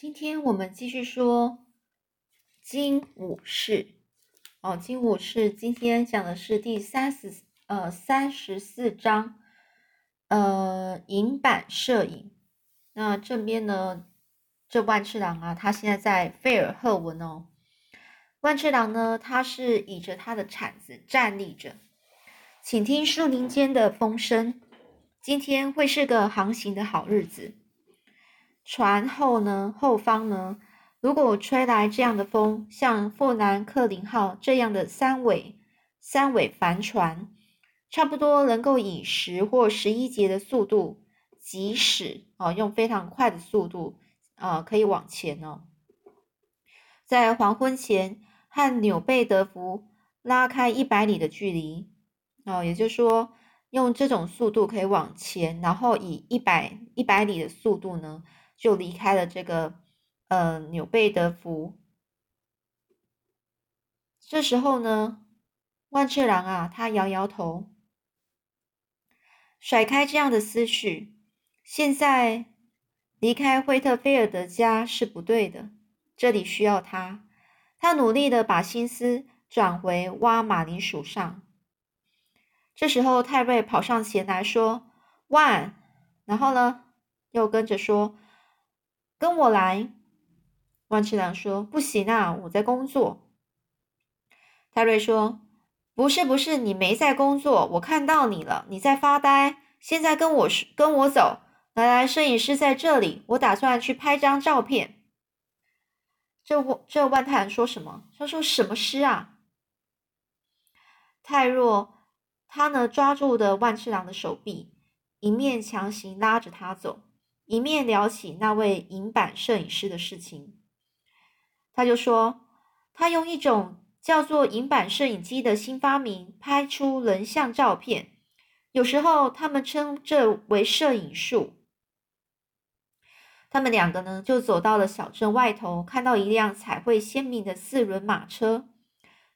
今天我们继续说金武士哦，金武士今天讲的是第三十呃三十四章，呃银版摄影。那这边呢，这万次郎啊，他现在在费尔赫文哦。万次郎呢，他是倚着他的铲子站立着，请听树林间的风声。今天会是个航行的好日子。船后呢，后方呢，如果吹来这样的风，像富兰克林号这样的三尾三尾帆船，差不多能够以十或十一节的速度疾驶啊，用非常快的速度啊，可以往前哦。在黄昏前和纽贝德福拉开一百里的距离哦，也就是说，用这种速度可以往前，然后以一百一百里的速度呢。就离开了这个呃纽贝德福。这时候呢，万次郎啊，他摇摇头，甩开这样的思绪。现在离开惠特菲尔德家是不对的，这里需要他。他努力的把心思转回挖马铃薯上。这时候泰瑞跑上前来说：“万。”然后呢，又跟着说。跟我来，万次郎说：“不行啊，我在工作。”泰瑞说：“不是，不是，你没在工作，我看到你了，你在发呆。现在跟我跟我走，来来，摄影师在这里，我打算去拍张照片。”这这万太郎说什么？他说：“什么诗啊？”泰若他呢抓住的万次郎的手臂，一面强行拉着他走。一面聊起那位银版摄影师的事情，他就说，他用一种叫做银版摄影机的新发明拍出人像照片，有时候他们称这为摄影术。他们两个呢，就走到了小镇外头，看到一辆彩绘鲜明的四轮马车，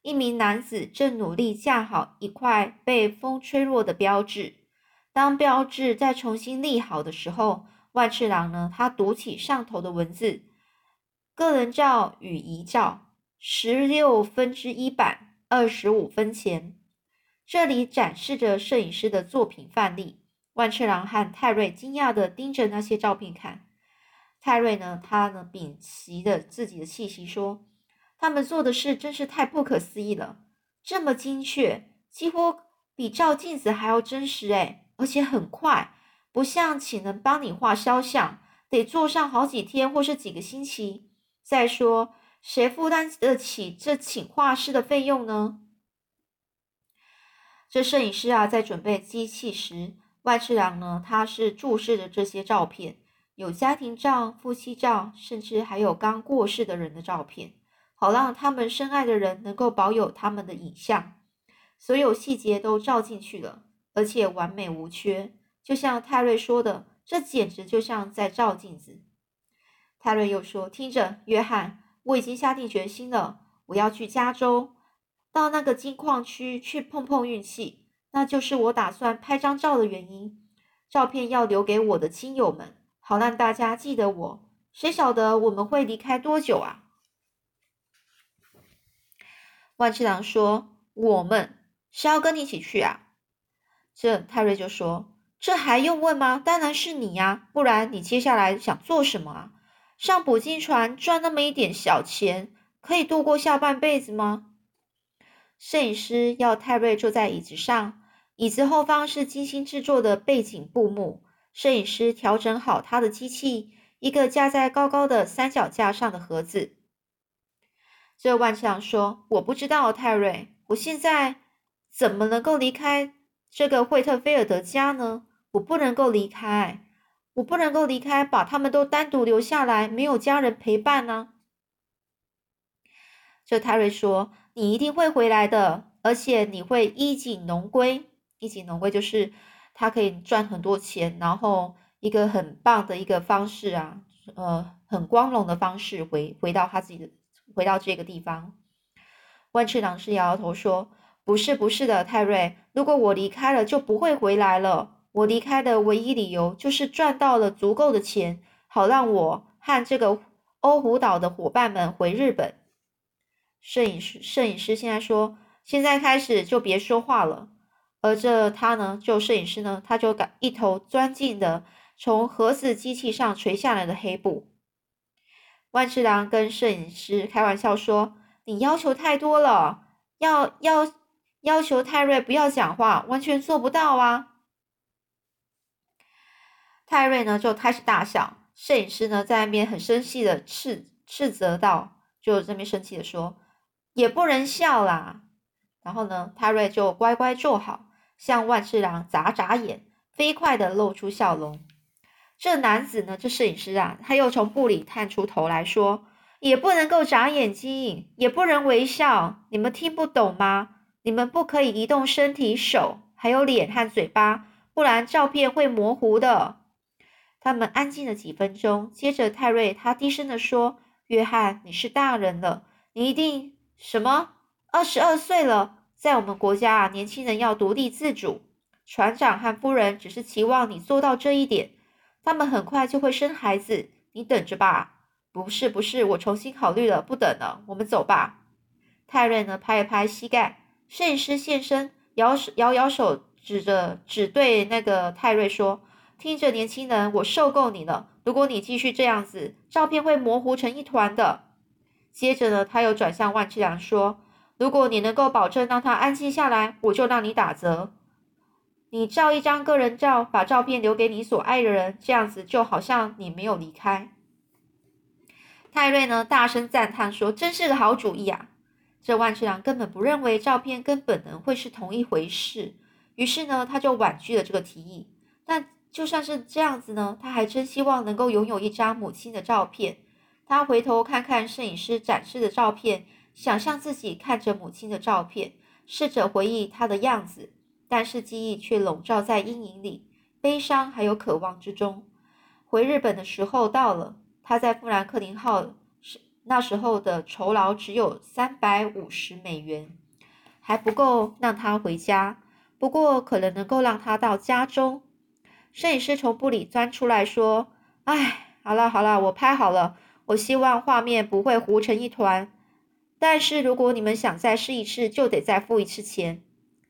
一名男子正努力架好一块被风吹落的标志。当标志再重新立好的时候，万次郎呢？他读起上头的文字：“个人照与遗照，十六分之一版，二十五分钱。”这里展示着摄影师的作品范例。万次郎和泰瑞惊讶的盯着那些照片看。泰瑞呢？他呢？屏息着自己的气息说：“他们做的事真是太不可思议了，这么精确，几乎比照镜子还要真实诶，而且很快。”不像请能帮你画肖像，得做上好几天或是几个星期。再说，谁负担得起这请画师的费用呢？这摄影师啊，在准备机器时，万次郎呢，他是注视着这些照片，有家庭照、夫妻照，甚至还有刚过世的人的照片，好让他们深爱的人能够保有他们的影像，所有细节都照进去了，而且完美无缺。就像泰瑞说的，这简直就像在照镜子。泰瑞又说：“听着，约翰，我已经下定决心了，我要去加州，到那个金矿区去碰碰运气。那就是我打算拍张照的原因。照片要留给我的亲友们，好让大家记得我。谁晓得我们会离开多久啊？”万次郎说：“我们是要跟你一起去啊。”这泰瑞就说。这还用问吗？当然是你呀，不然你接下来想做什么啊？上捕鲸船赚那么一点小钱，可以度过下半辈子吗？摄影师要泰瑞坐在椅子上，椅子后方是精心制作的背景布幕。摄影师调整好他的机器，一个架在高高的三脚架上的盒子。这万强说：“我不知道，泰瑞，我现在怎么能够离开这个惠特菲尔德家呢？”我不能够离开，我不能够离开，把他们都单独留下来，没有家人陪伴呢。这泰瑞说：“你一定会回来的，而且你会衣锦荣归。衣锦荣归就是他可以赚很多钱，然后一个很棒的一个方式啊，呃，很光荣的方式回回到他自己的，回到这个地方。”万次郎是摇摇头说：“不是，不是的，泰瑞，如果我离开了，就不会回来了。”我离开的唯一理由就是赚到了足够的钱，好让我和这个欧胡岛的伙伴们回日本。摄影师，摄影师现在说，现在开始就别说话了。而这他呢，就摄影师呢，他就敢一头钻进的从盒子机器上垂下来的黑布。万次郎跟摄影师开玩笑说：“你要求太多了，要要要求泰瑞不要讲话，完全做不到啊。”泰瑞呢就开始大笑，摄影师呢在那边很生气的斥斥责道：“就这边生气的说，也不能笑啦。”然后呢，泰瑞就乖乖坐好。向万次郎眨眨眼，飞快的露出笑容。这男子呢，这摄影师啊，他又从布里探出头来说：“也不能够眨眼睛，也不能微笑，你们听不懂吗？你们不可以移动身体、手，还有脸和嘴巴，不然照片会模糊的。”他们安静了几分钟，接着泰瑞他低声的说：“约翰，你是大人了，你一定什么？二十二岁了。”在我们国家啊，年轻人要独立自主。船长和夫人只是期望你做到这一点，他们很快就会生孩子，你等着吧。不是，不是，我重新考虑了，不等了，我们走吧。泰瑞呢，拍一拍膝盖。摄影师现身，摇摇摇手，指着只对那个泰瑞说：“听着，年轻人，我受够你了。如果你继续这样子，照片会模糊成一团的。”接着呢，他又转向万七良说。如果你能够保证让他安静下来，我就让你打折。你照一张个人照，把照片留给你所爱的人，这样子就好像你没有离开。泰瑞呢，大声赞叹说：“真是个好主意啊！”这万次良根本不认为照片跟本能会是同一回事，于是呢，他就婉拒了这个提议。但就算是这样子呢，他还真希望能够拥有一张母亲的照片。他回头看看摄影师展示的照片。想象自己看着母亲的照片，试着回忆她的样子，但是记忆却笼罩在阴影里，悲伤还有渴望之中。回日本的时候到了，他在富兰克林号是，那时候的酬劳只有三百五十美元，还不够让他回家，不过可能能够让他到家中。摄影师从布里钻出来说：“哎，好了好了，我拍好了，我希望画面不会糊成一团。”但是如果你们想再试一次，就得再付一次钱。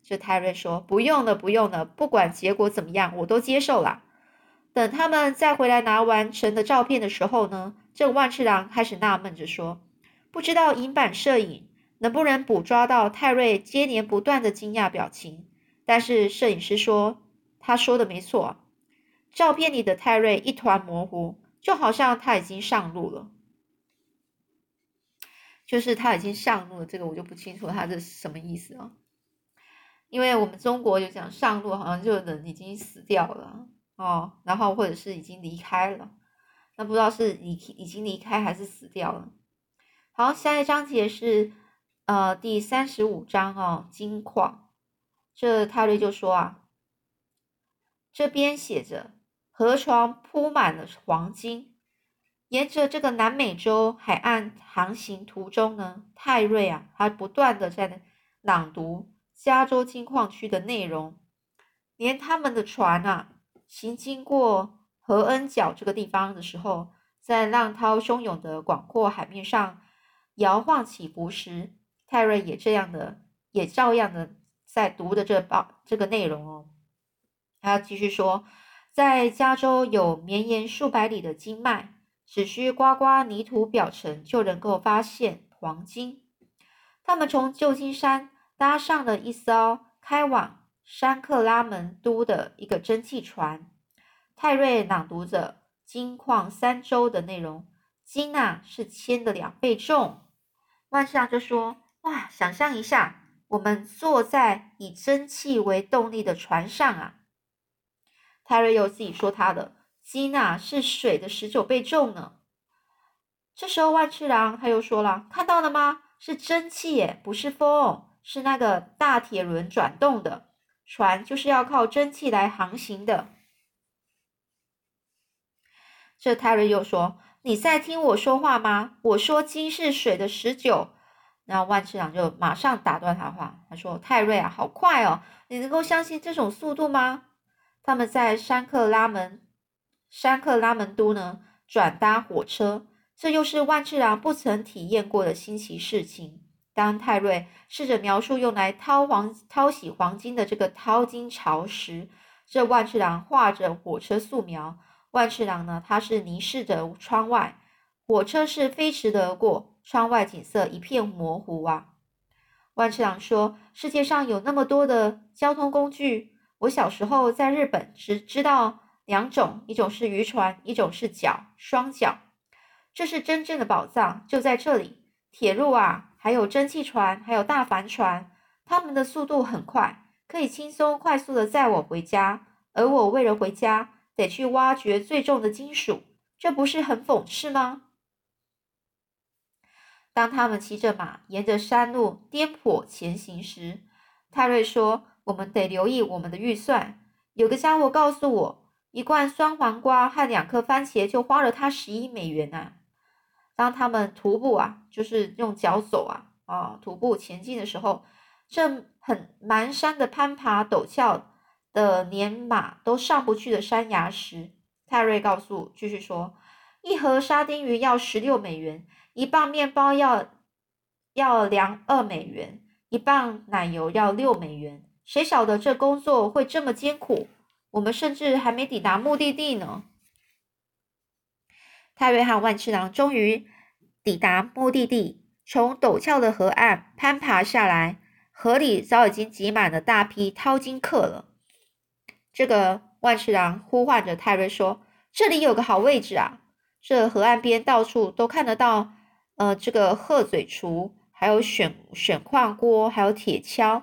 这泰瑞说：“不用了，不用了，不管结果怎么样，我都接受了。”等他们再回来拿完成的照片的时候呢，这万次郎开始纳闷着说：“不知道银版摄影能不能捕捉到泰瑞接连不断的惊讶表情。”但是摄影师说：“他说的没错，照片里的泰瑞一团模糊，就好像他已经上路了。”就是他已经上路了，这个我就不清楚他是什么意思啊？因为我们中国就讲上路，好像就人已经死掉了哦，然后或者是已经离开了，那不知道是已已经离开还是死掉了。好，下一章节是呃第三十五章哦，金矿。这泰瑞就说啊，这边写着河床铺满了黄金。沿着这个南美洲海岸航行途中呢，泰瑞啊，他不断的在朗读加州金矿区的内容，连他们的船啊，行经过何恩角这个地方的时候，在浪涛汹涌的广阔海面上摇晃起伏时，泰瑞也这样的，也照样的在读的这报这个内容哦。他继续说，在加州有绵延数百里的经脉。只需刮刮泥土表层，就能够发现黄金。他们从旧金山搭上了一艘开往山克拉门都的一个蒸汽船。泰瑞朗读着金矿三周的内容，金啊是铅的两倍重。万夏就说：“哇，想象一下，我们坐在以蒸汽为动力的船上啊。”泰瑞又自己说他的。金啊，是水的十九倍重呢。这时候万次郎他又说了：“看到了吗？是蒸汽耶，不是风，是那个大铁轮转动的船，就是要靠蒸汽来航行的。”这泰瑞又说：“你在听我说话吗？我说金是水的十九。”然后万次郎就马上打断他话，他说：“泰瑞啊，好快哦，你能够相信这种速度吗？”他们在山克拉门。山克拉门都呢，转搭火车，这又是万次郎不曾体验过的新奇事情。当泰瑞试着描述用来掏黄、掏洗黄金的这个掏金槽时，这万次郎画着火车素描。万次郎呢，他是凝视着窗外，火车是飞驰的而过，窗外景色一片模糊啊。万次郎说：“世界上有那么多的交通工具，我小时候在日本只知道两种，一种是渔船，一种是脚双脚。这是真正的宝藏，就在这里。铁路啊，还有蒸汽船，还有大帆船，它们的速度很快，可以轻松快速的载我回家。而我为了回家，得去挖掘最重的金属，这不是很讽刺吗？”当他们骑着马沿着山路颠簸前行时，泰瑞说：“我们得留意我们的预算。有个家伙告诉我，一罐酸黄瓜和两颗番茄就花了他十一美元呢。”当他们徒步啊，就是用脚走啊，啊，徒步前进的时候，这很蹒跚的攀爬陡峭的连马都上不去的山崖时，泰瑞告诉继续说：“一盒沙丁鱼要十六美元。”一磅面包要要两二美元，一磅奶油要六美元。谁晓得这工作会这么艰苦？我们甚至还没抵达目的地呢。泰瑞和万次郎终于抵达目的地，从陡峭的河岸攀爬下来，河里早已经挤满了大批淘金客了。这个万次郎呼唤着泰瑞说：“这里有个好位置啊！这河岸边到处都看得到。”呃，这个鹤嘴锄，还有选选矿锅，还有铁锹，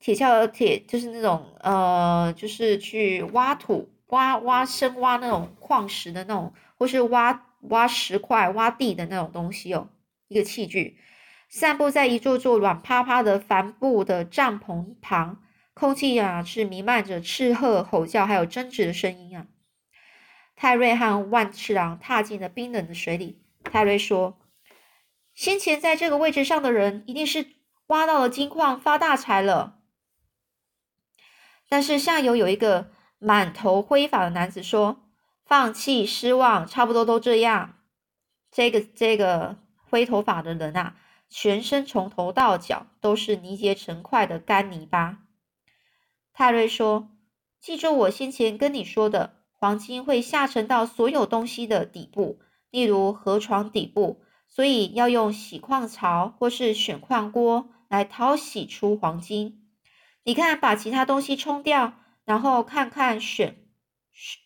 铁锹铁就是那种呃，就是去挖土、挖挖深挖那种矿石的那种，或是挖挖石块、挖地的那种东西哦。一个器具，散布在一座座软趴趴的帆布的帐篷旁，空气啊是弥漫着斥喝、吼叫，还有争执的声音啊。泰瑞和万次郎踏进了冰冷的水里。泰瑞说。先前在这个位置上的人，一定是挖到了金矿发大财了。但是下游有一个满头灰发的男子说：“放弃，失望，差不多都这样。”这个这个灰头发的人啊，全身从头到脚都是凝结成块的干泥巴。泰瑞说：“记住我先前跟你说的，黄金会下沉到所有东西的底部，例如河床底部。”所以要用洗矿槽或是选矿锅来淘洗出黄金。你看，把其他东西冲掉，然后看看选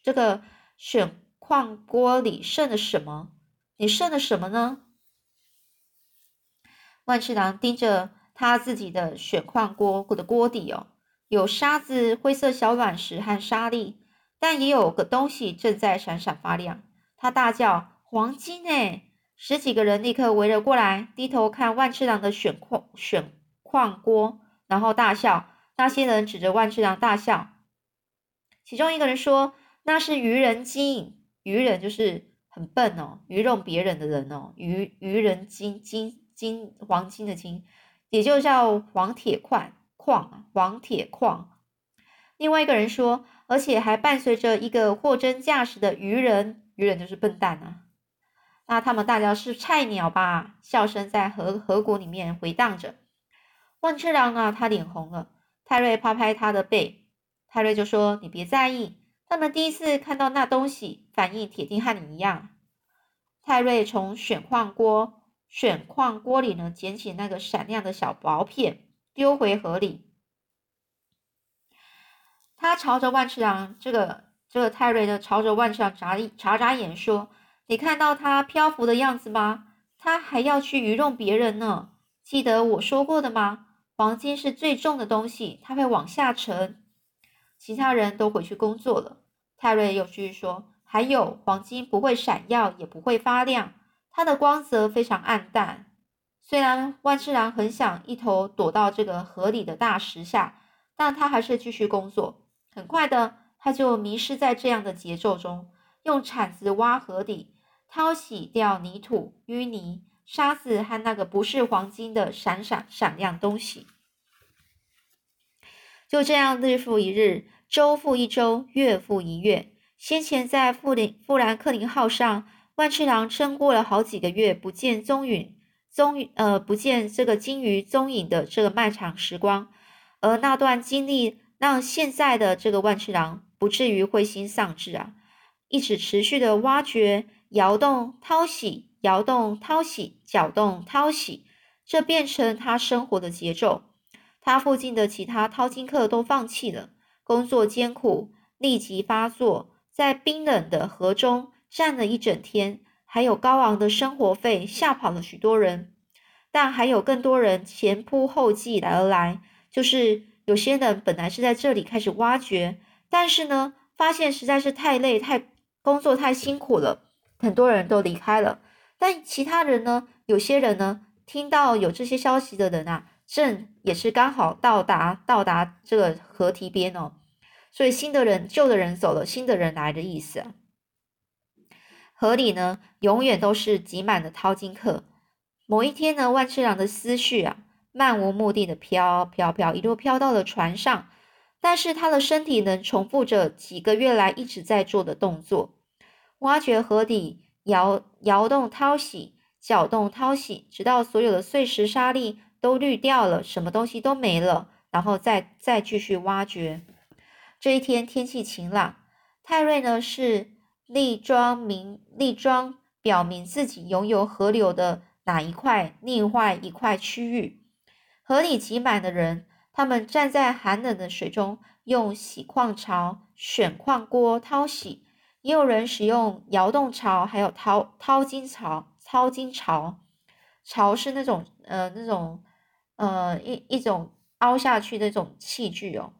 这个选矿锅里剩了什么？你剩了什么呢？万次郎盯着他自己的选矿锅的锅底哦，有沙子、灰色小卵石和沙粒，但也有个东西正在闪闪发亮。他大叫：“黄金！”哎。十几个人立刻围了过来，低头看万次郎的选矿选矿锅，然后大笑。那些人指着万次郎大笑。其中一个人说：“那是愚人金，愚人就是很笨哦，愚弄别人的人哦，愚愚人金金金黄金的金，也就叫黄铁矿矿啊黄铁矿。”另外一个人说：“而且还伴随着一个货真价实的愚人，愚人就是笨蛋啊。”那他们大家是菜鸟吧？笑声在河河谷里面回荡着。万次郎啊，他脸红了。泰瑞拍拍他的背，泰瑞就说：“你别在意，他们第一次看到那东西，反应铁定和你一样。”泰瑞从选矿锅选矿锅里呢捡起那个闪亮的小薄片，丢回河里。他朝着万次郎，这个这个泰瑞呢，朝着万次郎眨一眨眨眼说。你看到他漂浮的样子吗？他还要去愚弄别人呢。记得我说过的吗？黄金是最重的东西，它会往下沉。其他人都回去工作了。泰瑞又继续说：“还有，黄金不会闪耀，也不会发亮，它的光泽非常暗淡。虽然万次郎很想一头躲到这个河里的大石下，但他还是继续工作。很快的，他就迷失在这样的节奏中，用铲子挖河底。”淘洗掉泥土、淤泥、沙子和那个不是黄金的闪闪闪亮东西。就这样，日复一日，周复一周，月复一月。先前在富林富兰克林号上，万次郎撑过了好几个月不见踪影，踪呃不见这个鲸鱼踪影的这个漫长时光，而那段经历让现在的这个万次郎不至于灰心丧志啊，一直持续的挖掘、摇动、掏洗、摇动、掏洗、搅动、掏洗，这变成他生活的节奏。他附近的其他淘金客都放弃了，工作艰苦，立即发作，在冰冷的河中站了一整天，还有高昂的生活费吓跑了许多人，但还有更多人前仆后继来而来，就是有些人本来是在这里开始挖掘，但是呢，发现实在是太累，太工作太辛苦了，很多人都离开了。但其他人呢，有些人呢，听到有这些消息的人啊。正也是刚好到达到达这个河堤边哦，所以新的人旧的人走了，新的人来的意思。河里呢，永远都是挤满了淘金客。某一天呢，万次郎的思绪啊，漫无目的的飘飘飘，一路飘到了船上，但是他的身体能重复着几个月来一直在做的动作：挖掘河底，摇摇动淘洗，搅动淘洗，直到所有的碎石沙粒。都滤掉了，什么东西都没了，然后再再继续挖掘。这一天天气晴朗，泰瑞呢是立庄明立庄表明自己拥有河流的哪一块另外一块区域。河里挤满的人，他们站在寒冷的水中，用洗矿槽、选矿锅掏洗，也有人使用摇动槽，还有掏掏金槽、掏金槽。槽是那种呃那种。呃，一一种凹下去的这种器具哦。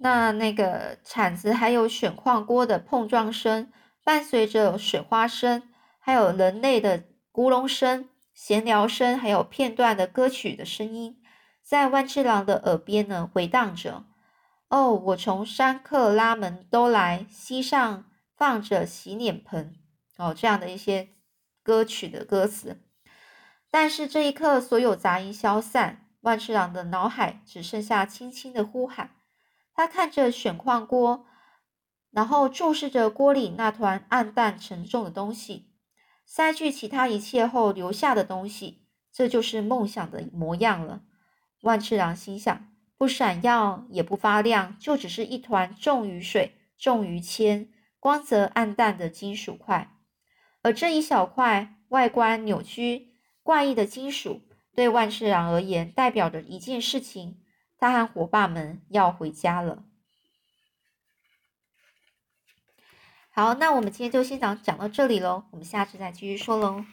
那那个铲子还有选矿锅的碰撞声，伴随着水花声，还有人类的咕隆声、闲聊声，还有片段的歌曲的声音，在万次郎的耳边呢回荡着。哦，我从山克拉门都来，膝上放着洗脸盆哦，这样的一些歌曲的歌词。但是这一刻，所有杂音消散，万次郎的脑海只剩下轻轻的呼喊。他看着选矿锅，然后注视着锅里那团暗淡沉重的东西，塞去其他一切后留下的东西，这就是梦想的模样了。万次郎心想：不闪耀也不发亮，就只是一团重于水、重于铅、光泽暗淡的金属块，而这一小块外观扭曲。怪异的金属对万次郎而言代表着一件事情：他和伙伴们要回家了。好，那我们今天就先讲讲到这里喽，我们下次再继续说喽。